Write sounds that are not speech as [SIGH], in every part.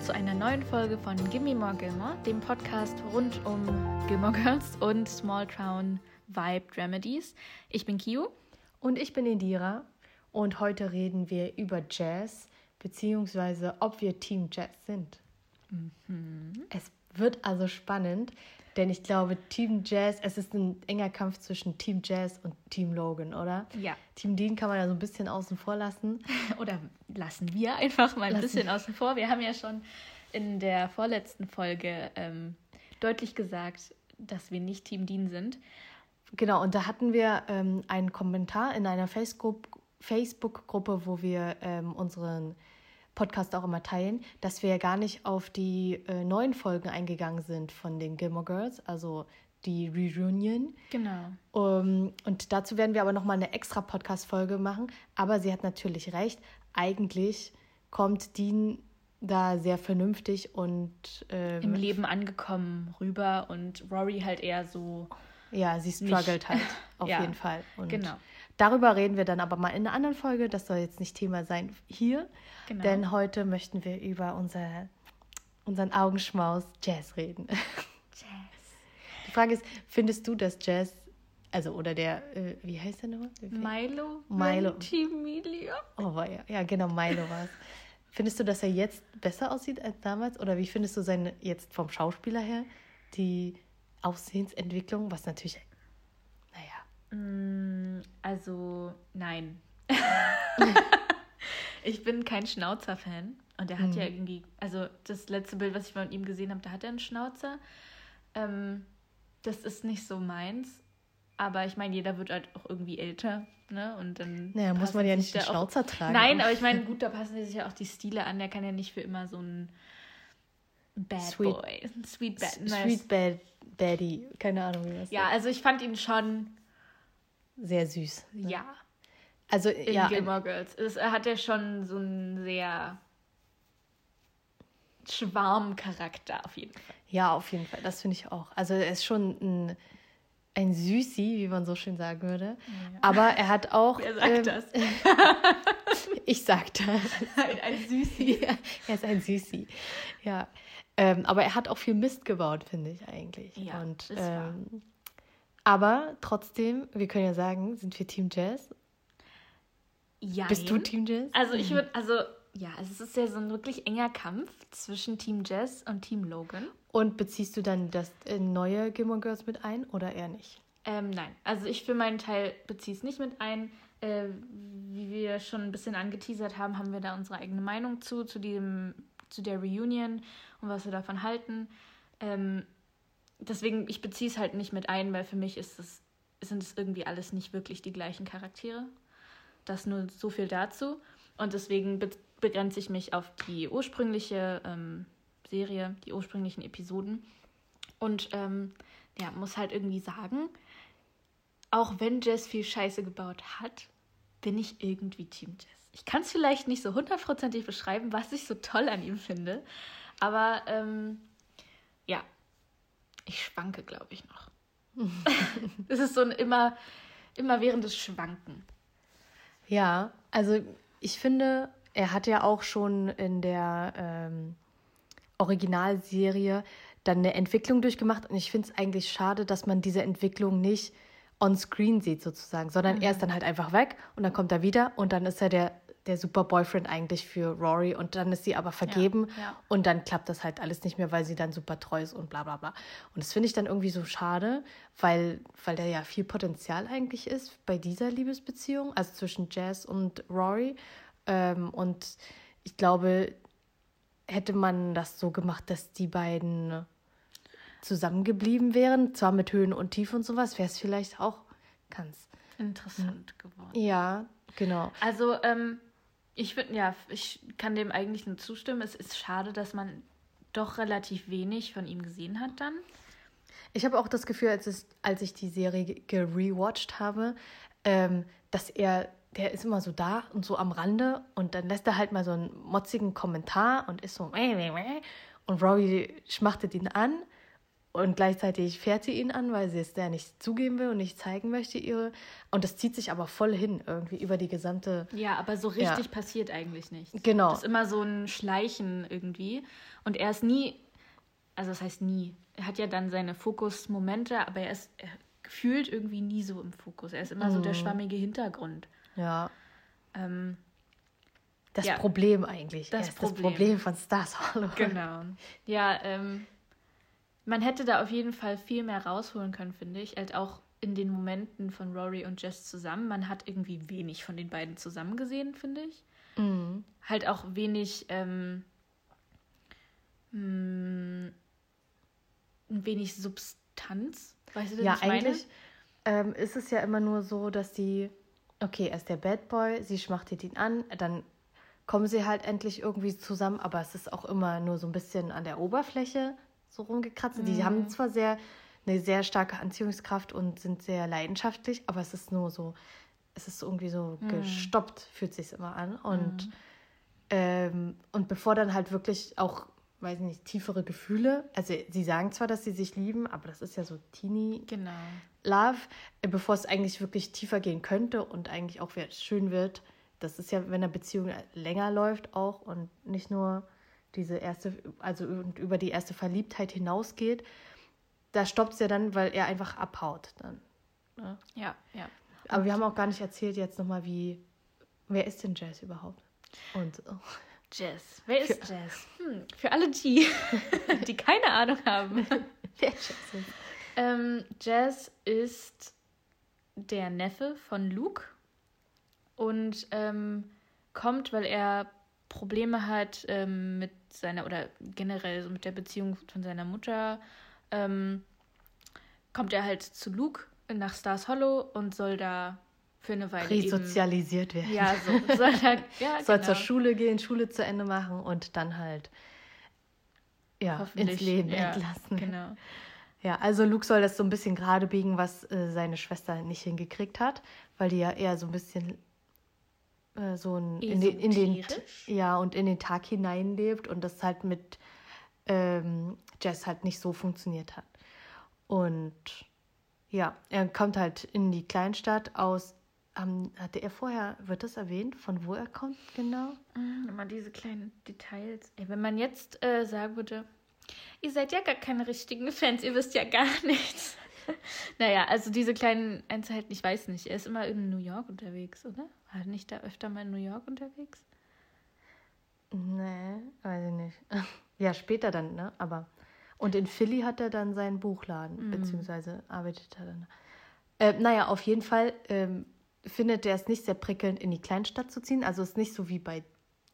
willkommen zu einer neuen Folge von Gimme More Gilmore, dem Podcast rund um Gilmore Girls und Small Town Vibe Dramedies. Ich bin Kio. Und ich bin Indira. Und heute reden wir über Jazz, beziehungsweise ob wir Team Jazz sind. Mhm. Es wird also spannend, denn ich glaube, Team Jazz, es ist ein enger Kampf zwischen Team Jazz und Team Logan, oder? Ja. Team Dean kann man ja so ein bisschen außen vor lassen. [LAUGHS] oder lassen wir einfach mal ein lassen. bisschen außen vor. Wir haben ja schon in der vorletzten Folge ähm, deutlich gesagt, dass wir nicht Team Dean sind. Genau, und da hatten wir ähm, einen Kommentar in einer Facebook-Gruppe, wo wir ähm, unseren Podcast auch immer teilen, dass wir ja gar nicht auf die äh, neuen Folgen eingegangen sind von den Gilmore Girls, also die Reunion. Genau. Um, und dazu werden wir aber nochmal eine extra Podcast-Folge machen. Aber sie hat natürlich recht. Eigentlich kommt Dean da sehr vernünftig und ähm, im Leben angekommen rüber und Rory halt eher so. Ja, sie struggelt halt [LAUGHS] auf ja, jeden Fall. Und genau. Darüber reden wir dann aber mal in einer anderen Folge. Das soll jetzt nicht Thema sein hier. Genau. Denn heute möchten wir über unser, unseren Augenschmaus Jazz reden. Jazz. Die Frage ist, findest du, dass Jazz, also oder der, äh, wie heißt der nochmal? Milo. Milo. Ventimiglia. Oh, war ja. Ja, genau, Milo war es. Findest du, dass er jetzt besser aussieht als damals? Oder wie findest du seine, jetzt vom Schauspieler her, die Aussehensentwicklung, was natürlich, also, nein. [LAUGHS] Ich bin kein Schnauzer-Fan. Und er hat mhm. ja irgendwie, also das letzte Bild, was ich von ihm gesehen habe, da hat er einen Schnauzer. Ähm, das ist nicht so meins. Aber ich meine, jeder wird halt auch irgendwie älter, ne? Und dann. Naja, muss man ja nicht den Schnauzer auch... tragen. Nein, aber ich meine, [LAUGHS] gut, da passen sich ja auch die Stile an. Der kann ja nicht für immer so ein Bad Sweet, Boy. Sweet Bad. Sweet Bad Baddie. Keine Ahnung, wie das Ja, also ich fand ihn schon. Sehr süß. Ne? Ja. Also, in ja. Gilmore Girls. Es hat ja schon so einen sehr Schwarmcharakter auf jeden Fall. Ja, auf jeden Fall. Das finde ich auch. Also er ist schon ein, ein Süßi, wie man so schön sagen würde. Ja. Aber er hat auch. Wer sagt ähm, das? [LAUGHS] ich sag das. Ein, ein Süßi. [LAUGHS] Ja, er ist ein Süßi. Ja. Ähm, aber er hat auch viel Mist gebaut, finde ich eigentlich. Ja, Und, ähm, aber trotzdem, wir können ja sagen, sind wir Team Jazz ja. Bist du Team Jazz? Also ich würde, also ja, es ist ja so ein wirklich enger Kampf zwischen Team Jazz und Team Logan. Und beziehst du dann das äh, neue Gilmore Girls mit ein oder eher nicht? Ähm, nein, also ich für meinen Teil beziehe es nicht mit ein. Äh, wie wir schon ein bisschen angeteasert haben, haben wir da unsere eigene Meinung zu, zu, diesem, zu der Reunion und was wir davon halten. Ähm, deswegen, ich beziehe es halt nicht mit ein, weil für mich ist es, sind es irgendwie alles nicht wirklich die gleichen Charaktere. Das nur so viel dazu. Und deswegen be begrenze ich mich auf die ursprüngliche ähm, Serie, die ursprünglichen Episoden. Und ähm, ja, muss halt irgendwie sagen, auch wenn Jess viel Scheiße gebaut hat, bin ich irgendwie Team Jess. Ich kann es vielleicht nicht so hundertprozentig beschreiben, was ich so toll an ihm finde. Aber ähm, ja, ich schwanke, glaube ich, noch. [LAUGHS] es ist so ein immer, immer währendes Schwanken. Ja, also ich finde, er hat ja auch schon in der ähm, Originalserie dann eine Entwicklung durchgemacht und ich finde es eigentlich schade, dass man diese Entwicklung nicht on screen sieht sozusagen, sondern mhm. er ist dann halt einfach weg und dann kommt er wieder und dann ist er der der super Boyfriend eigentlich für Rory und dann ist sie aber vergeben ja, ja. und dann klappt das halt alles nicht mehr, weil sie dann super treu ist und bla bla bla. Und das finde ich dann irgendwie so schade, weil, weil da ja viel Potenzial eigentlich ist bei dieser Liebesbeziehung, also zwischen Jazz und Rory. Ähm, und ich glaube, hätte man das so gemacht, dass die beiden zusammengeblieben wären, zwar mit Höhen und Tiefen und sowas, wäre es vielleicht auch ganz interessant geworden. Ja, genau. Also, ähm, ich finde, ja, ich kann dem eigentlich nur zustimmen. Es ist schade, dass man doch relativ wenig von ihm gesehen hat dann. Ich habe auch das Gefühl, als, es, als ich die Serie gerewatcht habe, ähm, dass er, der ist immer so da und so am Rande und dann lässt er halt mal so einen motzigen Kommentar und ist so und Rory schmachtet ihn an und gleichzeitig fährt sie ihn an, weil sie es der nicht zugeben will und nicht zeigen möchte, ihre. Und das zieht sich aber voll hin, irgendwie über die gesamte. Ja, aber so richtig ja. passiert eigentlich nichts. Genau. Das ist immer so ein Schleichen irgendwie. Und er ist nie, also das heißt nie. Er hat ja dann seine Fokusmomente, aber er ist er gefühlt irgendwie nie so im Fokus. Er ist immer mhm. so der mhm. schwammige Hintergrund. Ja. Ähm, das ja, Problem eigentlich. Das, Problem. das Problem von Stars Hollow. Genau. Ja, ähm, man hätte da auf jeden Fall viel mehr rausholen können, finde ich. Halt auch in den Momenten von Rory und Jess zusammen. Man hat irgendwie wenig von den beiden zusammen gesehen, finde ich. Mhm. Halt auch wenig, ähm, mh, mm, wenig Substanz. Weißt du, ja, eigentlich ähm, ist es ja immer nur so, dass die, okay, er ist der Bad Boy, sie schmachtet ihn an, dann kommen sie halt endlich irgendwie zusammen, aber es ist auch immer nur so ein bisschen an der Oberfläche so rumgekratzt. Mhm. Die haben zwar sehr eine sehr starke Anziehungskraft und sind sehr leidenschaftlich, aber es ist nur so, es ist irgendwie so mhm. gestoppt, fühlt sich immer an. Und, mhm. ähm, und bevor dann halt wirklich auch, weiß nicht, tiefere Gefühle, also sie sagen zwar, dass sie sich lieben, aber das ist ja so Teenie genau. Love, äh, bevor es eigentlich wirklich tiefer gehen könnte und eigentlich auch schön wird. Das ist ja, wenn eine Beziehung länger läuft auch und nicht nur diese erste, also über die erste Verliebtheit hinausgeht, da stoppt es ja dann, weil er einfach abhaut dann. Ne? Ja, ja. Aber wir haben auch gar nicht erzählt jetzt nochmal, wie, wer ist denn Jazz überhaupt? Und oh. Jazz. Wer ist für, Jazz? Hm, für alle die, [LAUGHS] die keine Ahnung haben. [LAUGHS] wer Jazz ist. Ähm, Jazz ist der Neffe von Luke und ähm, kommt, weil er Probleme hat ähm, mit seiner oder generell so mit der Beziehung von seiner Mutter, ähm, kommt er halt zu Luke nach Stars Hollow und soll da für eine Weile resozialisiert werden. Ja, so soll, er, [LAUGHS] ja, soll genau. zur Schule gehen, Schule zu Ende machen und dann halt ja, ins Leben ja, entlassen. Genau. Ja, also Luke soll das so ein bisschen gerade biegen, was äh, seine Schwester nicht hingekriegt hat, weil die ja eher so ein bisschen äh, so ein, in, den, in den ja und in den Tag hineinlebt und das halt mit ähm, Jess halt nicht so funktioniert hat. Und ja, er kommt halt in die Kleinstadt aus. Ähm, hatte er vorher, wird das erwähnt, von wo er kommt genau? Mhm, immer diese kleinen Details. Ey, wenn man jetzt äh, sagen würde, ihr seid ja gar keine richtigen Fans, ihr wisst ja gar [LAUGHS] nichts. [LAUGHS] naja, also diese kleinen Einzelheiten, ich weiß nicht. Er ist immer in New York unterwegs, oder? War er nicht da öfter mal in New York unterwegs? Nee, weiß ich nicht. [LAUGHS] Ja, später dann, ne? Aber. Und in Philly hat er dann seinen Buchladen, mm. beziehungsweise arbeitet er dann. Äh, naja, auf jeden Fall ähm, findet er es nicht sehr prickelnd, in die Kleinstadt zu ziehen. Also es ist nicht so wie bei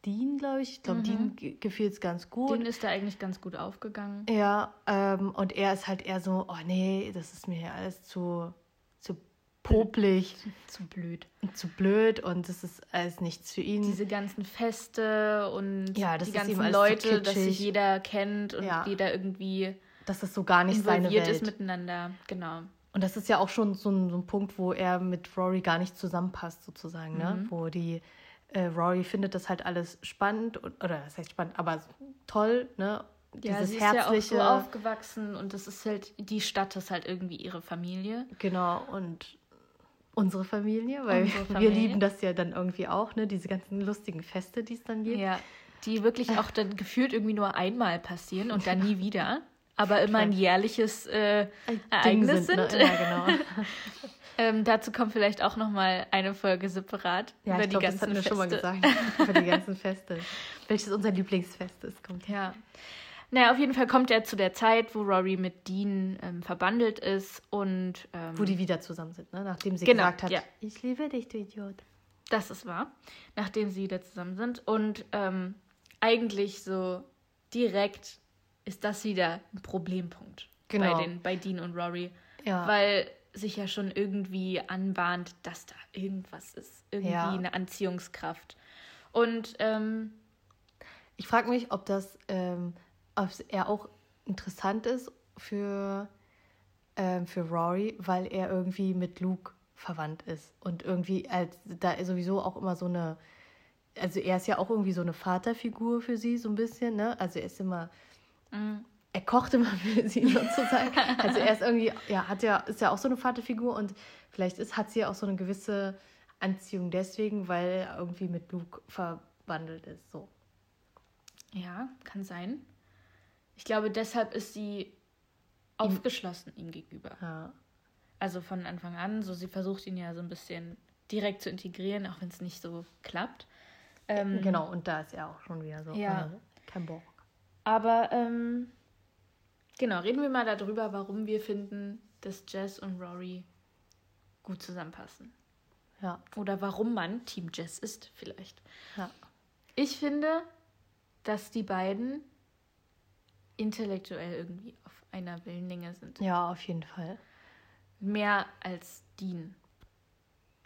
Dean, glaube ich. Ich glaube, mhm. Dean gefiel es ganz gut. Dean ist da eigentlich ganz gut aufgegangen. Ja, ähm, und er ist halt eher so, oh nee, das ist mir alles zu, zu popelig. Zu blöd. Zu blöd und das ist alles nichts für ihn. Diese ganzen Feste und ja, die ganzen Leute, dass sich jeder kennt und ja. jeder irgendwie das ist so gar nicht seine Welt. ist miteinander, genau. Und das ist ja auch schon so ein, so ein Punkt, wo er mit Rory gar nicht zusammenpasst, sozusagen, ne? mhm. ne? Wo die äh, Rory findet das halt alles spannend und, oder das heißt spannend, aber toll, ne? Ja, Dieses sie ist herzliche. ja auch so aufgewachsen und das ist halt, die Stadt ist halt irgendwie ihre Familie. Genau, und unsere Familie, weil unsere Familie. wir lieben das ja dann irgendwie auch, ne? Diese ganzen lustigen Feste, die es dann gibt. Ja, die wirklich auch dann gefühlt irgendwie nur einmal passieren und dann nie wieder. Aber immer ein jährliches äh, Ereignis sind. sind. Ne? Ja, genau. [LAUGHS] Ähm, dazu kommt vielleicht auch noch mal eine Folge separat ja, über ich die glaub, ganzen das hatten wir Feste. schon mal gesagt. über die ganzen [LAUGHS] Feste. Welches unser Lieblingsfest ist, kommt. Ja. Naja, auf jeden Fall kommt er zu der Zeit, wo Rory mit Dean ähm, verbandelt ist und. Ähm, wo die wieder zusammen sind, ne? Nachdem sie genau, gesagt hat, ja. ich liebe dich, du Idiot. Das ist wahr. Nachdem sie wieder zusammen sind. Und ähm, eigentlich so direkt ist das wieder ein Problempunkt genau. bei, den, bei Dean und Rory. Ja. Weil sich ja schon irgendwie anbahnt, dass da irgendwas ist. Irgendwie ja. eine Anziehungskraft. Und ähm, ich frage mich, ob das ähm, ob er auch interessant ist für, ähm, für Rory, weil er irgendwie mit Luke verwandt ist. Und irgendwie als da sowieso auch immer so eine. Also er ist ja auch irgendwie so eine Vaterfigur für sie, so ein bisschen, ne? Also er ist immer. Mhm er kocht immer [LAUGHS] für sie sozusagen. also er ist irgendwie, ja, hat ja, ist ja auch so eine Vaterfigur und vielleicht ist, hat sie ja auch so eine gewisse Anziehung deswegen, weil er irgendwie mit Luke verwandelt ist. So. Ja, kann sein. Ich glaube, deshalb ist sie aufgeschlossen ihm, gegenüber. Ja. Also von Anfang an, so sie versucht ihn ja so ein bisschen direkt zu integrieren, auch wenn es nicht so klappt. Ähm, genau, und da ist er auch schon wieder so. Ja. Äh, kein Bock. Aber ähm, genau, reden wir mal darüber, warum wir finden, dass Jess und Rory gut zusammenpassen. Ja. Oder warum man Team Jess ist, vielleicht. Ja. Ich finde, dass die beiden intellektuell irgendwie auf einer Wellenlänge sind. Ja, auf jeden Fall. Mehr als Dean.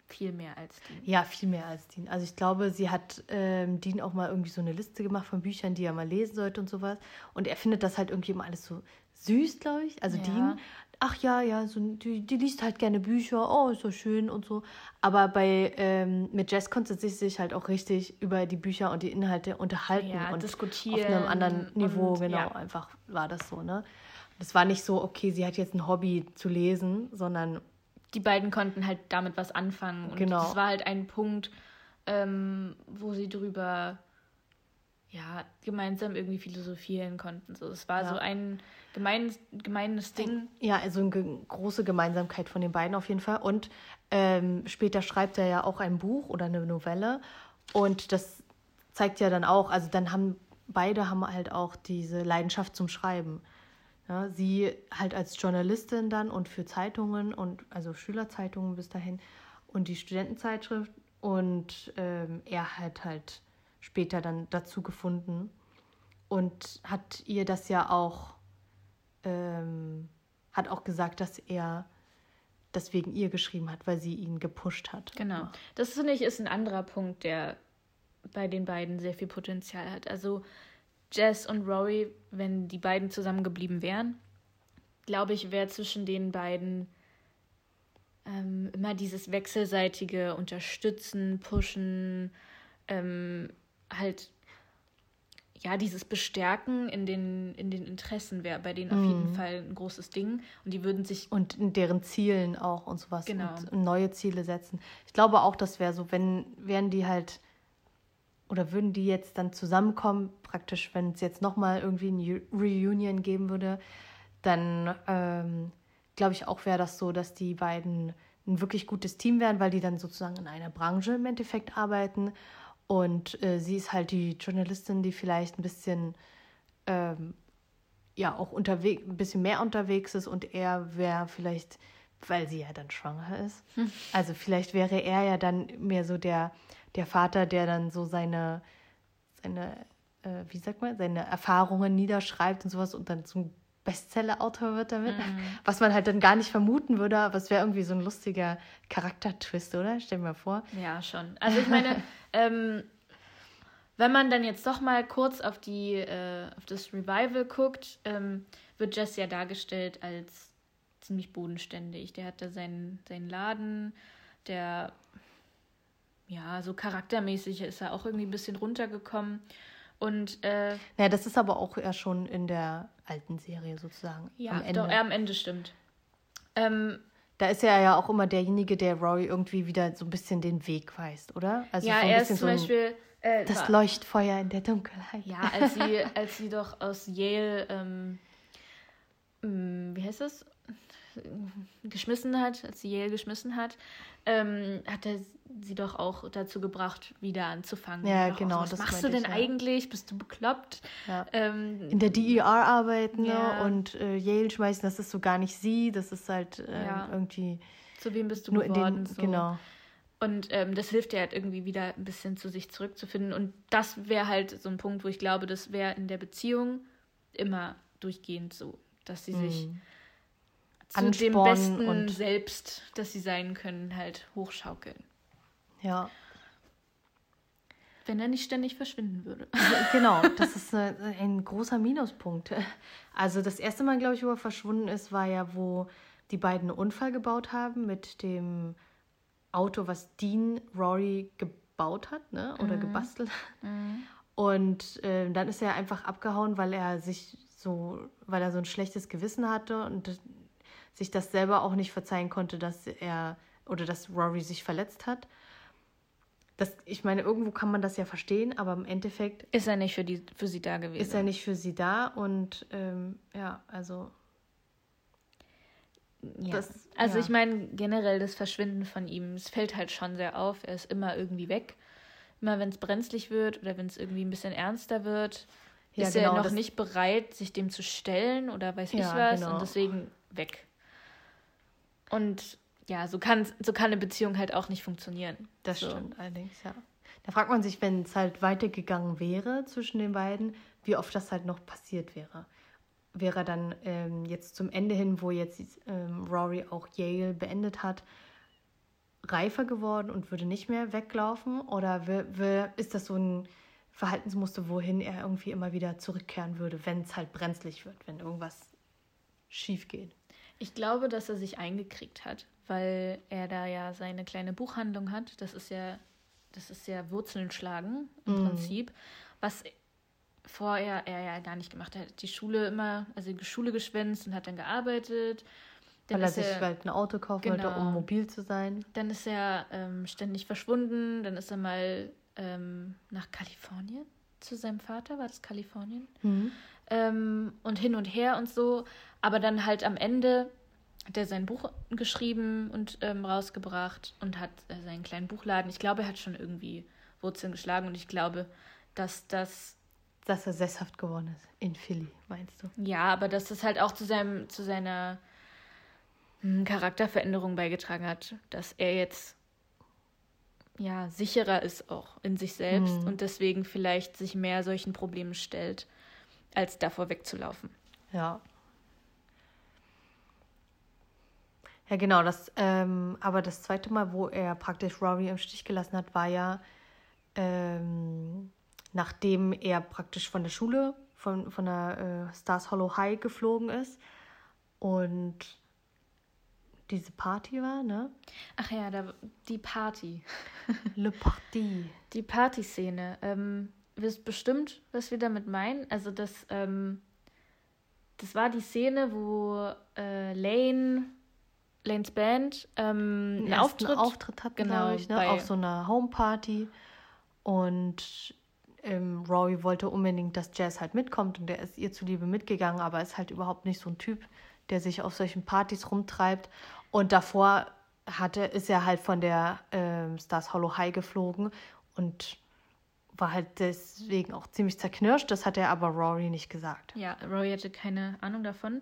Viel mehr als Dean. Ja, viel mehr als Dean. Also ich glaube, sie hat ähm, Dean auch mal irgendwie so eine Liste gemacht von Büchern, die er mal lesen sollte und sowas. Und er findet das halt irgendwie immer alles so süß, glaube ich. Also ja. Dean, ach ja, ja, so, die, die liest halt gerne Bücher, oh, ist so schön und so. Aber bei ähm, mit Jess konnte sie sich halt auch richtig über die Bücher und die Inhalte unterhalten ja, und diskutieren. Auf einem anderen Niveau, und, genau, ja. einfach war das so, ne? Es war nicht so, okay, sie hat jetzt ein Hobby zu lesen, sondern. Die beiden konnten halt damit was anfangen. Und genau. das war halt ein Punkt, ähm, wo sie drüber ja, gemeinsam irgendwie philosophieren konnten. So, es war ja. so ein gemein, gemeines Ding. Ja, also eine große Gemeinsamkeit von den beiden auf jeden Fall. Und ähm, später schreibt er ja auch ein Buch oder eine Novelle. Und das zeigt ja dann auch, also dann haben beide haben halt auch diese Leidenschaft zum Schreiben. Ja, sie halt als Journalistin dann und für Zeitungen und also Schülerzeitungen bis dahin und die Studentenzeitschrift und ähm, er hat halt später dann dazu gefunden und hat ihr das ja auch ähm, hat auch gesagt, dass er das wegen ihr geschrieben hat, weil sie ihn gepusht hat. Genau. Das finde ich ist ein anderer Punkt, der bei den beiden sehr viel Potenzial hat. Also Jess und Rory, wenn die beiden zusammengeblieben wären, glaube ich, wäre zwischen den beiden ähm, immer dieses wechselseitige Unterstützen, Pushen, ähm, halt ja, dieses Bestärken in den, in den Interessen wäre bei denen auf jeden mhm. Fall ein großes Ding. Und die würden sich. Und in deren Zielen auch und sowas. Genau. Und neue Ziele setzen. Ich glaube auch, das wäre so, wenn, wären die halt oder würden die jetzt dann zusammenkommen, praktisch, wenn es jetzt nochmal irgendwie ein Reunion geben würde, dann ähm, glaube ich auch wäre das so, dass die beiden ein wirklich gutes Team wären, weil die dann sozusagen in einer Branche im Endeffekt arbeiten. Und äh, sie ist halt die Journalistin, die vielleicht ein bisschen ähm, ja auch unterwegs, ein bisschen mehr unterwegs ist und er wäre vielleicht, weil sie ja dann schwanger ist. Hm. Also vielleicht wäre er ja dann mehr so der der Vater, der dann so seine, seine äh, wie sagt man, seine Erfahrungen niederschreibt und sowas und dann zum Bestseller-Autor wird damit. Mhm. Was man halt dann gar nicht vermuten würde, aber es wäre irgendwie so ein lustiger Charaktertwist, oder? Stell dir mal vor. Ja, schon. Also ich meine, [LAUGHS] ähm, wenn man dann jetzt doch mal kurz auf die äh, auf das Revival guckt, ähm, wird Jess ja dargestellt als ziemlich bodenständig. Der hatte seinen, seinen Laden, der ja, so charaktermäßig ist er auch irgendwie ein bisschen runtergekommen. Und äh, ja, das ist aber auch eher schon in der alten Serie sozusagen. Ja, am Ende. doch, er am Ende stimmt. Ähm, da ist er ja auch immer derjenige, der Rory irgendwie wieder so ein bisschen den Weg weist, oder? Also ja, so er ist zum so Beispiel. Äh, das Leuchtfeuer in der Dunkelheit. Ja, als sie, [LAUGHS] als sie doch aus Yale, ähm, mm, wie heißt das? Geschmissen hat, als sie Yale geschmissen hat, ähm, hat er sie doch auch dazu gebracht, wieder anzufangen. Ja, genau. So, was machst du denn ich, ja. eigentlich? Bist du bekloppt? Ja. Ähm, In der DER arbeiten ja. ne? und äh, Yale schmeißen, das ist so gar nicht sie, das ist halt äh, irgendwie. Zu wem bist du nur geworden? In den, so. Genau. Und ähm, das hilft ihr halt irgendwie wieder ein bisschen zu sich zurückzufinden. Und das wäre halt so ein Punkt, wo ich glaube, das wäre in der Beziehung immer durchgehend so, dass sie sich zu dem besten und Selbst, das sie sein können, halt hochschaukeln. Ja. Wenn er nicht ständig verschwinden würde. genau, das ist ein, ein großer Minuspunkt. Also das erste Mal, glaube ich, wo er verschwunden ist, war ja, wo die beiden einen Unfall gebaut haben mit dem Auto, was Dean Rory gebaut hat, ne? Oder mhm. gebastelt hat. Mhm. Und äh, dann ist er einfach abgehauen, weil er sich so, weil er so ein schlechtes Gewissen hatte und sich das selber auch nicht verzeihen konnte, dass er oder dass Rory sich verletzt hat. Das, ich meine, irgendwo kann man das ja verstehen, aber im Endeffekt. Ist er nicht für, die, für sie da gewesen? Ist er nicht für sie da und ähm, ja, also. Ja. Das, also, ja. ich meine, generell das Verschwinden von ihm, es fällt halt schon sehr auf. Er ist immer irgendwie weg. Immer wenn es brenzlig wird oder wenn es irgendwie ein bisschen ernster wird, ja, ist genau, er noch nicht bereit, sich dem zu stellen oder weiß ich was genau. und deswegen weg. Und ja, so kann, so kann eine Beziehung halt auch nicht funktionieren. Das so. stimmt allerdings, ja. Da fragt man sich, wenn es halt weitergegangen wäre zwischen den beiden, wie oft das halt noch passiert wäre. Wäre dann ähm, jetzt zum Ende hin, wo jetzt ähm, Rory auch Yale beendet hat, reifer geworden und würde nicht mehr weglaufen? Oder ist das so ein Verhaltensmuster, wohin er irgendwie immer wieder zurückkehren würde, wenn es halt brenzlig wird, wenn irgendwas schief geht? Ich glaube, dass er sich eingekriegt hat, weil er da ja seine kleine Buchhandlung hat. Das ist ja, das ist ja Wurzeln schlagen im mm. Prinzip, was vorher er ja gar nicht gemacht hat. Er hat die Schule immer, also die Schule geschwänzt und hat dann gearbeitet. Dann weil er sich er, halt ein Auto kaufen genau, wollte, um mobil zu sein. Dann ist er ähm, ständig verschwunden. Dann ist er mal ähm, nach Kalifornien zu seinem Vater. War das Kalifornien? Mhm. Ähm, und hin und her und so. Aber dann halt am Ende hat er sein Buch geschrieben und ähm, rausgebracht und hat äh, seinen kleinen Buchladen. Ich glaube, er hat schon irgendwie Wurzeln geschlagen und ich glaube, dass das. Dass er sesshaft geworden ist in Philly, meinst du? Ja, aber dass das halt auch zu seinem, zu seiner hm, Charakterveränderung beigetragen hat, dass er jetzt ja sicherer ist auch in sich selbst mhm. und deswegen vielleicht sich mehr solchen Problemen stellt, als davor wegzulaufen. Ja, Ja, genau. Das, ähm, aber das zweite Mal, wo er praktisch Rory im Stich gelassen hat, war ja, ähm, nachdem er praktisch von der Schule, von, von der äh, Stars Hollow High geflogen ist und diese Party war, ne? Ach ja, da, die Party. Le Party. Die Partyszene. Ähm, wisst bestimmt, was wir damit meinen. Also das, ähm, das war die Szene, wo äh, Lane Lanes Band ähm, einen Auftritt, Auftritt hat, genau, ich, ne? auf so einer Homeparty. Und ähm, Rory wollte unbedingt, dass Jazz halt mitkommt und der ist ihr zuliebe mitgegangen, aber ist halt überhaupt nicht so ein Typ, der sich auf solchen Partys rumtreibt. Und davor hatte, ist er halt von der ähm, Stars Hollow High geflogen und war halt deswegen auch ziemlich zerknirscht. Das hat er aber Rory nicht gesagt. Ja, Rory hatte keine Ahnung davon.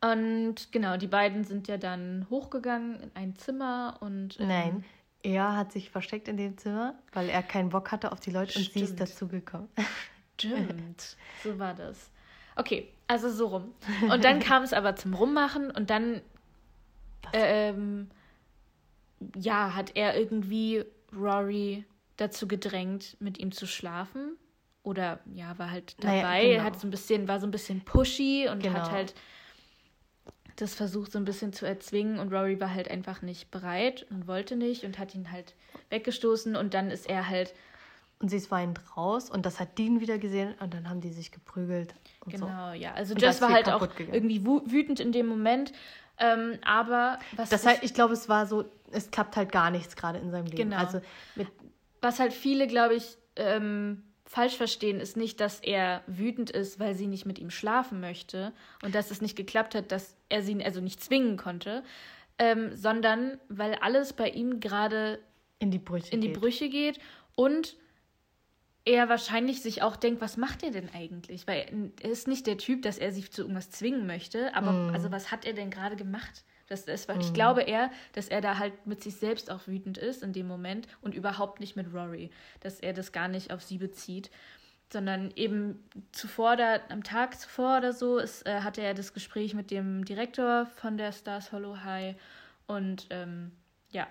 Und genau, die beiden sind ja dann hochgegangen in ein Zimmer und. Ähm, Nein, er hat sich versteckt in dem Zimmer, weil er keinen Bock hatte auf die Leute Stimmt. und sie ist dazugekommen. [LAUGHS] Stimmt, so war das. Okay, also so rum. Und dann kam es aber zum Rummachen und dann. Ähm, ja, hat er irgendwie Rory dazu gedrängt, mit ihm zu schlafen. Oder ja, war halt dabei, naja, genau. hat so ein bisschen, war so ein bisschen pushy und genau. hat halt das versucht so ein bisschen zu erzwingen und Rory war halt einfach nicht bereit und wollte nicht und hat ihn halt weggestoßen und dann ist er halt. Und sie ist weinend raus und das hat Dean wieder gesehen und dann haben die sich geprügelt. genau, so. ja. Also und Jess war halt auch gegangen. irgendwie wütend in dem Moment. Ähm, aber was. Das heißt, ich glaube, es war so, es klappt halt gar nichts gerade in seinem Leben. Genau. Also mit was halt viele, glaube ich, ähm, falsch verstehen ist nicht, dass er wütend ist, weil sie nicht mit ihm schlafen möchte und dass es nicht geklappt hat, dass er sie also nicht zwingen konnte, ähm, sondern weil alles bei ihm gerade in die Brüche in die geht. Brüche geht und er wahrscheinlich sich auch denkt, was macht er denn eigentlich? Weil er ist nicht der Typ, dass er sich zu irgendwas zwingen möchte, aber mm. also was hat er denn gerade gemacht? Das, das, mhm. Ich glaube eher, dass er da halt mit sich selbst auch wütend ist in dem Moment und überhaupt nicht mit Rory. Dass er das gar nicht auf sie bezieht. Sondern eben zuvor, da, am Tag zuvor oder so, ist, äh, hatte er das Gespräch mit dem Direktor von der Stars Hollow High und ähm, ja,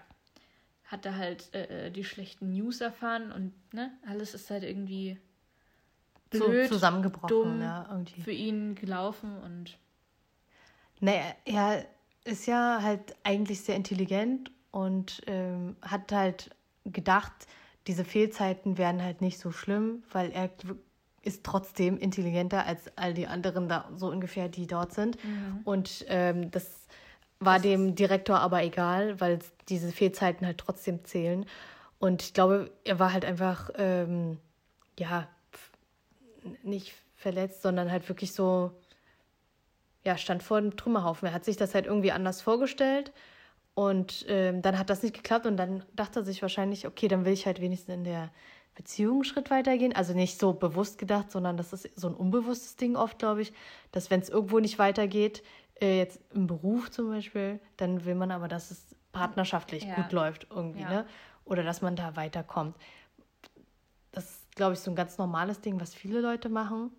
hatte halt äh, äh, die schlechten News erfahren und ne, alles ist halt irgendwie blöd, so zusammengebrochen, dumm ja, irgendwie. für ihn gelaufen und. Naja, er ist ja halt eigentlich sehr intelligent und ähm, hat halt gedacht, diese Fehlzeiten wären halt nicht so schlimm, weil er ist trotzdem intelligenter als all die anderen da so ungefähr, die dort sind. Mhm. Und ähm, das war das dem Direktor aber egal, weil diese Fehlzeiten halt trotzdem zählen. Und ich glaube, er war halt einfach, ähm, ja, nicht verletzt, sondern halt wirklich so, ja, stand vor dem Trümmerhaufen. Er hat sich das halt irgendwie anders vorgestellt und ähm, dann hat das nicht geklappt und dann dachte er sich wahrscheinlich, okay, dann will ich halt wenigstens in der Beziehung einen Schritt weitergehen. Also nicht so bewusst gedacht, sondern das ist so ein unbewusstes Ding oft, glaube ich, dass wenn es irgendwo nicht weitergeht, äh, jetzt im Beruf zum Beispiel, dann will man aber, dass es partnerschaftlich ja. gut läuft irgendwie, ja. ne? Oder dass man da weiterkommt. Das ist, glaube ich, so ein ganz normales Ding, was viele Leute machen.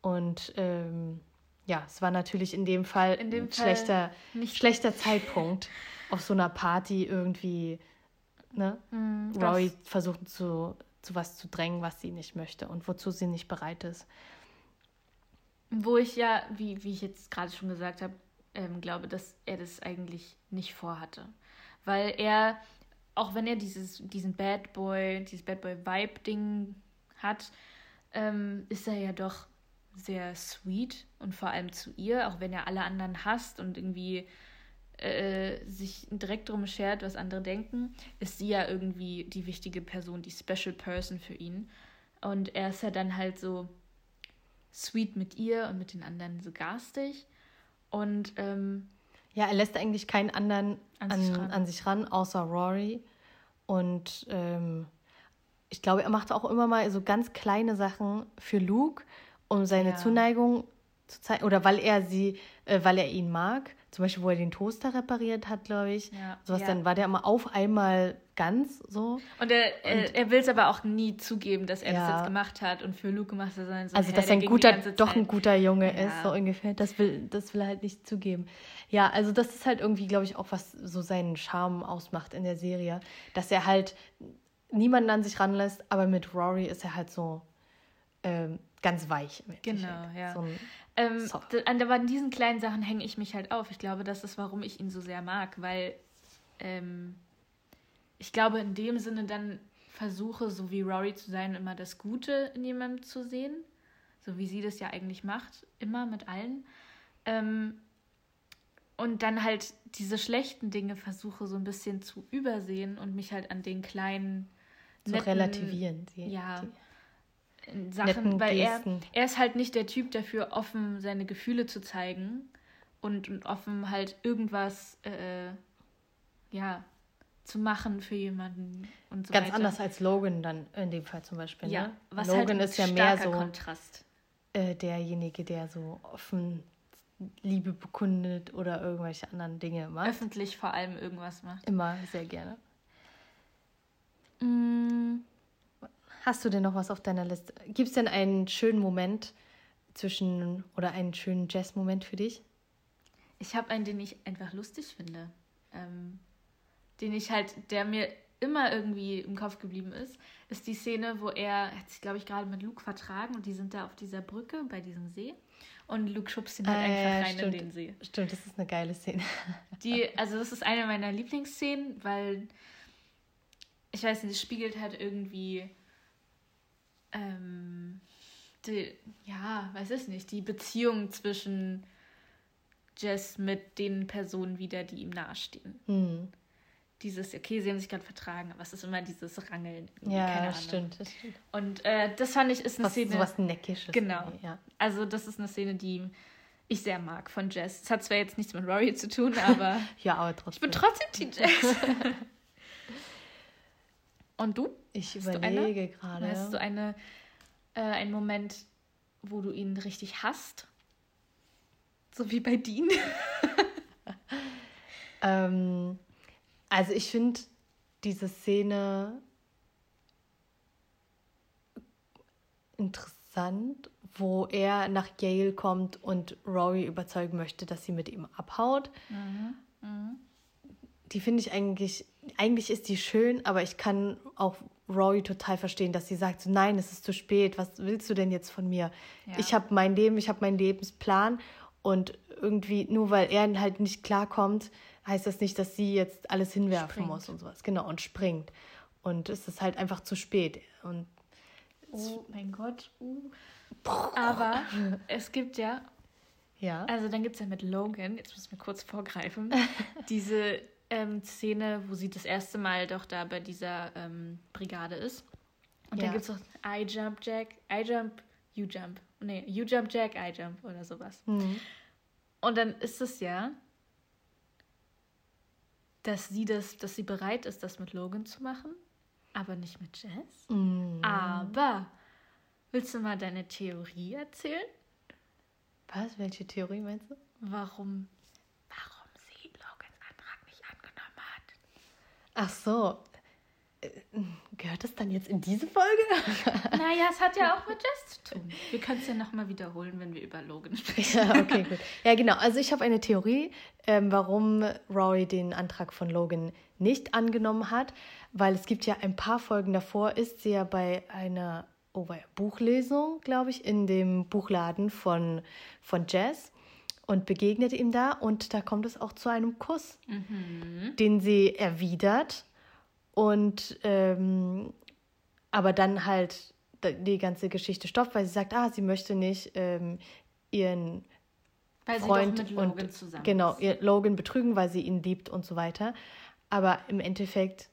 Und ähm, ja, es war natürlich in dem Fall in dem ein Fall schlechter, schlechter Zeitpunkt [LAUGHS] auf so einer Party irgendwie, ne? Mm, Rory versucht zu, zu was zu drängen, was sie nicht möchte und wozu sie nicht bereit ist. Wo ich ja, wie, wie ich jetzt gerade schon gesagt habe, ähm, glaube, dass er das eigentlich nicht vorhatte. Weil er, auch wenn er dieses, diesen Bad Boy, dieses Bad Boy-Vibe-Ding hat, ähm, ist er ja doch sehr sweet und vor allem zu ihr, auch wenn er alle anderen hasst und irgendwie äh, sich direkt drum schert, was andere denken, ist sie ja irgendwie die wichtige Person, die Special Person für ihn. Und er ist ja dann halt so sweet mit ihr und mit den anderen so garstig. Und ähm, ja, er lässt eigentlich keinen anderen an, an, sich, ran. an sich ran, außer Rory. Und ähm, ich glaube, er macht auch immer mal so ganz kleine Sachen für Luke, um seine ja. Zuneigung zu zeigen. Oder weil er sie, äh, weil er ihn mag. Zum Beispiel, wo er den Toaster repariert hat, glaube ich. Ja. Sowas, ja. dann war der immer auf einmal ganz so. Und er, und, er will es aber auch nie zugeben, dass er ja. das jetzt gemacht hat und für Luke gemacht hat. So, also, dass er ein guter, doch ein guter Junge ist, so ungefähr. Das will, das will er halt nicht zugeben. Ja, also das ist halt irgendwie, glaube ich, auch was so seinen Charme ausmacht in der Serie. Dass er halt niemanden an sich ranlässt, aber mit Rory ist er halt so ähm, ganz weich. genau, ja. So ähm, aber an diesen kleinen Sachen hänge ich mich halt auf. Ich glaube, das ist, warum ich ihn so sehr mag, weil ähm, ich glaube, in dem Sinne dann versuche, so wie Rory zu sein, immer das Gute in jemandem zu sehen. So wie sie das ja eigentlich macht, immer mit allen. Ähm, und dann halt diese schlechten Dinge versuche so ein bisschen zu übersehen und mich halt an den kleinen. Zu netten, relativieren. Sie, ja. Sachen, weil er, er ist halt nicht der Typ dafür, offen seine Gefühle zu zeigen und, und offen halt irgendwas, äh, ja, zu machen für jemanden und so Ganz weiter. anders als Logan dann in dem Fall zum Beispiel. Ja, ne? was Logan halt ist ja mehr so Kontrast. Äh, derjenige, der so offen Liebe bekundet oder irgendwelche anderen Dinge macht. Öffentlich vor allem irgendwas macht. Immer, sehr gerne. Mm. Hast du denn noch was auf deiner Liste? Gibt es denn einen schönen Moment zwischen oder einen schönen Jazz-Moment für dich? Ich habe einen, den ich einfach lustig finde. Ähm, den ich halt, der mir immer irgendwie im Kopf geblieben ist, ist die Szene, wo er hat sich, glaube ich, gerade mit Luke vertragen und die sind da auf dieser Brücke bei diesem See und Luke schubst ihn halt äh, einfach rein stimmt, in den See. Stimmt, das ist eine geile Szene. [LAUGHS] Die, also das ist eine meiner Lieblingsszenen, weil ich weiß nicht, es spiegelt halt irgendwie ähm, die, ja, weiß ich nicht, die Beziehung zwischen Jess mit den Personen wieder, die ihm nahestehen. Mhm. Dieses, okay, sie haben sich gerade vertragen, aber es ist immer dieses Rangeln. Ja, das stimmt, das stimmt. Und äh, das fand ich ist eine was, Szene. So was Neckisches. Genau. Ja. Also, das ist eine Szene, die ich sehr mag von Jess. Es hat zwar jetzt nichts mit Rory zu tun, aber. [LAUGHS] ja, aber trotzdem. Ich bin trotzdem Team Jess. [LAUGHS] Und du? Ich hast überlege gerade. Hast du eine, äh, einen Moment, wo du ihn richtig hasst? So wie bei Dean? [LAUGHS] ähm, also ich finde diese Szene interessant, wo er nach Yale kommt und Rory überzeugen möchte, dass sie mit ihm abhaut. Mhm. Mhm. Die finde ich eigentlich eigentlich ist die schön, aber ich kann auch Rory total verstehen, dass sie sagt, nein, es ist zu spät, was willst du denn jetzt von mir? Ja. Ich habe mein Leben, ich habe meinen Lebensplan und irgendwie, nur weil er halt nicht klarkommt, heißt das nicht, dass sie jetzt alles hinwerfen springt. muss und sowas. Genau, und springt. Und es ist halt einfach zu spät. Und Oh mein Gott. Uh. Aber es gibt ja. Ja. Also dann gibt es ja mit Logan, jetzt muss ich mir kurz vorgreifen, [LAUGHS] diese ähm, Szene, wo sie das erste Mal doch da bei dieser ähm, Brigade ist. Und Ja. dann gibt es doch I Jump Jack, I Jump, You Jump. Nee, You Jump Jack, I Jump oder sowas. Mhm. Und dann ist es ja, dass sie das, dass sie bereit ist, das mit Logan zu machen, aber nicht mit Jess. Mhm. Aber willst du mal deine Theorie erzählen? Was? Welche Theorie meinst du? Warum sie Logans Antrag nicht angenommen hat? Ach so. Äh, Gehört das dann jetzt in diese Folge? [LAUGHS] Naja, es hat ja [LAUGHS] auch mit Jess zu tun. Wir können es ja nochmal wiederholen, wenn wir über Logan [LAUGHS] sprechen. ja, okay, gut. Ja, genau. Also ich habe eine Theorie, ähm, warum Rory den Antrag von Logan nicht angenommen hat, weil es gibt ja ein paar Folgen davor, ist sie ja bei einer oh, Buchlesung, glaube ich, in dem Buchladen von, von Jazz und begegnet ihm da und da kommt es auch zu einem Kuss, den sie erwidert und ähm, aber dann halt die ganze Geschichte stoppt, weil sie sagt, ah, sie möchte nicht ähm, ihren Weil Freund und genau ihr Logan betrügen, weil sie ihn liebt und so weiter. Aber im Endeffekt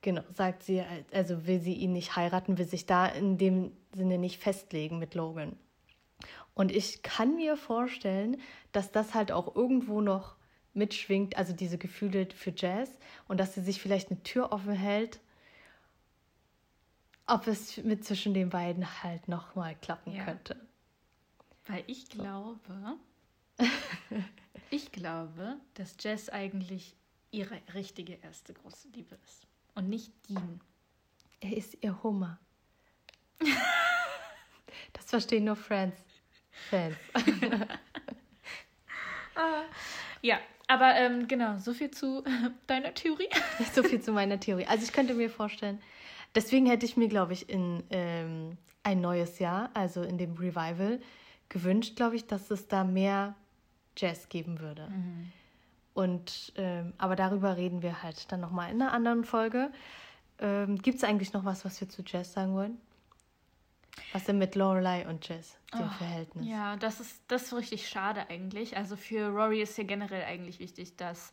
genau sagt sie, also will sie ihn nicht heiraten, will sich da in dem Sinne nicht festlegen mit Logan. Und ich kann mir vorstellen, dass das halt auch irgendwo noch mitschwingt, also diese Gefühle für Jazz und dass sie sich vielleicht eine Tür offen hält, ob es mit zwischen den beiden halt noch mal klappen Ja. könnte. Weil ich glaube, [LAUGHS] ich glaube, dass Jess eigentlich ihre richtige erste große Liebe ist. Und nicht Dean. Er ist ihr Hummer. [LAUGHS] das verstehen nur Friends. Fans. [LAUGHS] Ja, aber ähm, genau, so viel zu [LAUGHS] deiner Theorie. so viel zu meiner Theorie. Also ich könnte mir vorstellen, deswegen hätte ich mir, glaube ich, in ähm, ein neues Jahr, also in dem Revival, gewünscht, glaube ich, dass es da mehr Jazz geben würde. Und ähm, aber darüber reden wir halt dann nochmal in einer anderen Folge. Ähm, Gibt es eigentlich noch was, was wir zu Jazz sagen wollen? Was denn mit Lorelei und Jazz, dem Verhältnis? Ja, das ist, das ist richtig schade eigentlich. Also für Rory ist ja generell eigentlich wichtig, dass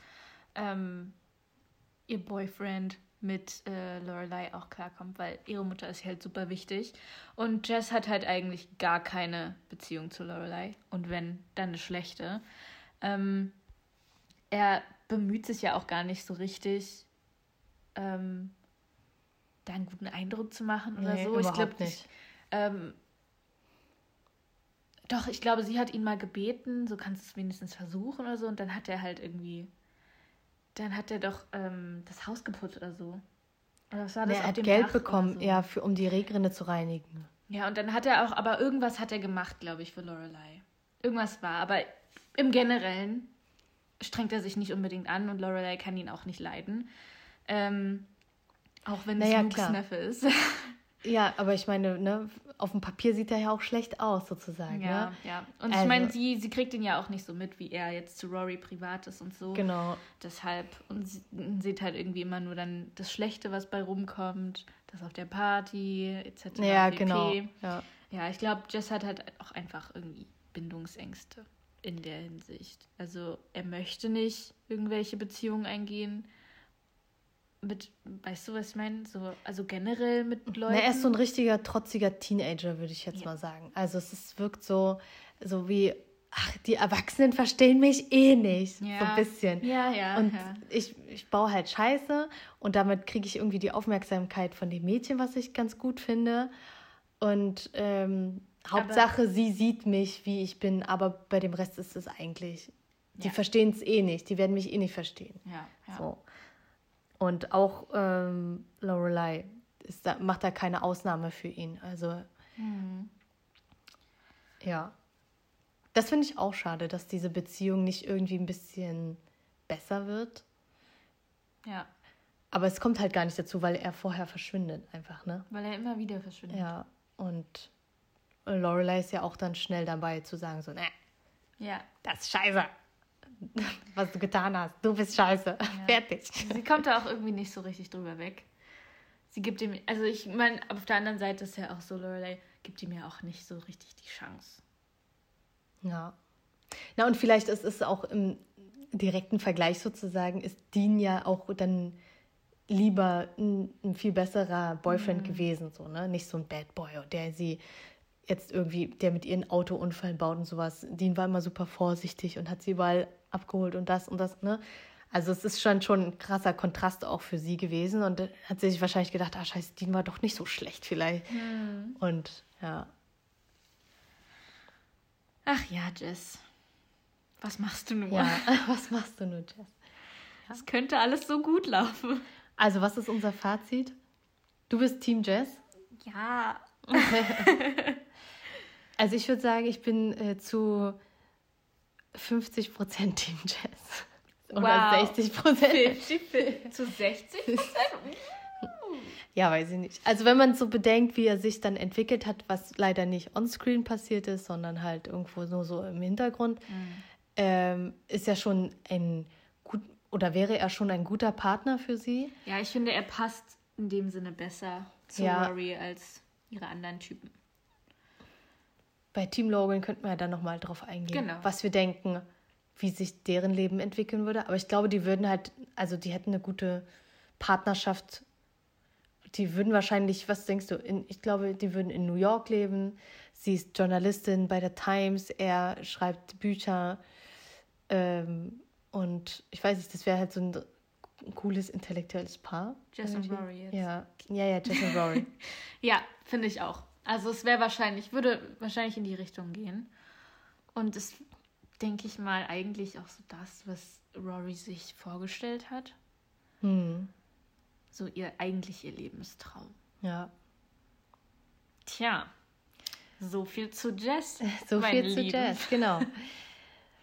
ähm, ihr Boyfriend mit äh, Lorelei auch klarkommt, weil ihre Mutter ist halt super wichtig. Und Jess hat halt eigentlich gar keine Beziehung zu Lorelei. Und wenn, dann eine schlechte. Ähm, er bemüht sich ja auch gar nicht so richtig, ähm, da einen guten Eindruck zu machen oder Nee, so. Ich glaube nicht. Ähm, doch, ich glaube, sie hat ihn mal gebeten, so kannst du es wenigstens versuchen oder so. Und dann hat er halt irgendwie, dann hat er doch ähm, das Haus geputzt oder so. Oder was war Nee, das? er auf hat Geld Dach bekommen, so. ja, für, um die Regrinne zu reinigen. Ja, und dann hat er auch, aber irgendwas hat er gemacht, glaube ich, für Lorelei. Irgendwas war, aber im Generellen strengt er sich nicht unbedingt an und Lorelei kann ihn auch nicht leiden. Ähm, auch wenn es Naja, Lukes klar. Neffe ist. [LAUGHS] Ja, aber ich meine, ne, auf dem Papier sieht er ja auch schlecht aus, sozusagen. Ja, Ne? ja. Und ich Also- meine, sie, sie kriegt ihn ja auch nicht so mit, wie er jetzt zu Rory privat ist und so. Genau. Deshalb, und sie sieht halt irgendwie immer nur dann das Schlechte, was bei rumkommt, das auf der Party, etc. Ja, pp. genau. Ja. Ja, ich glaube, Jess hat halt auch einfach irgendwie Bindungsängste in der Hinsicht. Also er möchte nicht irgendwelche Beziehungen eingehen. Mit, weißt du, was ich meine? So, also generell mit Leuten. Na, er ist so ein richtiger trotziger Teenager, würde ich jetzt Ja. mal sagen. Also es ist, wirkt so, so wie, ach, die Erwachsenen verstehen mich eh nicht. So Ja. ein bisschen. Ja, ja. Und ja. ich, ich baue halt Scheiße und damit kriege ich irgendwie die Aufmerksamkeit von dem Mädchen, was ich ganz gut finde. Und ähm, Hauptsache, sie sieht mich, wie ich bin, aber bei dem Rest ist es eigentlich, die verstehen es eh nicht, die werden mich eh nicht verstehen. ja, ja. So. Und auch ähm, Lorelei da, macht da keine Ausnahme für ihn. Also, Hm. ja. Das finde ich auch schade, dass diese Beziehung nicht irgendwie ein bisschen besser wird. ja. Aber es kommt halt gar nicht dazu, weil er vorher verschwindet einfach, ne? Weil er immer wieder verschwindet. Ja. Und Lorelei ist ja auch dann schnell dabei zu sagen, so, ne, ja. das ist scheiße. [LAUGHS] Was du getan hast. Du bist scheiße. Fertig. Sie kommt da auch irgendwie nicht so richtig drüber weg. sie gibt ihm, also ich meine, auf der anderen Seite ist ja auch so, Lorelei gibt ihm ja auch nicht so richtig die Chance. Ja. Na, und vielleicht ist es auch im direkten Vergleich sozusagen, ist Dean ja auch dann lieber ein, ein viel besserer Boyfriend mhm. gewesen, so, ne? Nicht so ein Bad Boy, der sie jetzt irgendwie, der mit ihren Autounfall baut und sowas. Dean war immer super vorsichtig und hat sie überall abgeholt und das und das, ne? Also es ist schon schon ein krasser Kontrast auch für sie gewesen und hat sie sich wahrscheinlich gedacht, ah scheiße, Dean war doch nicht so schlecht vielleicht. Mhm. Und ja. Ach ja, Jess. Was machst du nur? Ja, [LAUGHS] was machst du nur, Jess? Es ja. könnte alles so gut laufen. Also, was ist unser Fazit? Du bist Team Jess? Ja. [LAUGHS] also, ich würde sagen, ich bin äh, zu 50% Team Jess. Oder wow. 60% zu 60% [LAUGHS] ja, weiß ich nicht. Also wenn man so bedenkt, wie er sich dann entwickelt hat, was leider nicht onscreen passiert ist, sondern halt irgendwo nur so im Hintergrund, mhm. ähm, ist ja schon ein gut oder wäre er schon ein guter Partner für sie? Ja, ich finde, er passt in dem Sinne besser zu ja. Rory als ihre anderen Typen. Bei Team Logan könnten wir ja dann nochmal drauf eingehen, genau. was wir denken, wie sich deren Leben entwickeln würde. Aber ich glaube, die würden halt, also die hätten eine gute Partnerschaft. Die würden wahrscheinlich, was denkst du, in, ich glaube, die würden in New York leben. Sie ist Journalistin bei der Times, er schreibt Bücher. Ähm, und ich weiß nicht, das wäre halt so ein, ein cooles intellektuelles Paar. Jess und Rory jetzt. Ja, ja, ja, Jess und Rory. [LAUGHS] ja, finde ich auch. Also es wäre wahrscheinlich, würde wahrscheinlich in die Richtung gehen. Und es denke ich mal eigentlich auch so das, was Rory sich vorgestellt hat. Hm. So ihr eigentlich ihr Lebenstraum. Ja. Tja, so viel zu Jess. So viel Lieben. zu Jess, genau. [LAUGHS]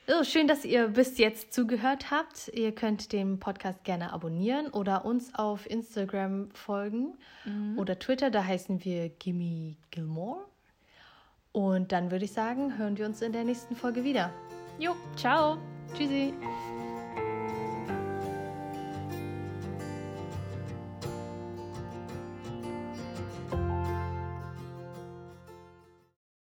Oh, schön, dass ihr bis jetzt zugehört habt. Ihr könnt den Podcast gerne abonnieren oder uns auf Instagram folgen mhm. oder Twitter. Da heißen wir Gimme Gilmore. Und dann würde ich sagen, hören wir uns in der nächsten Folge wieder. Jo, ciao. Tschüssi.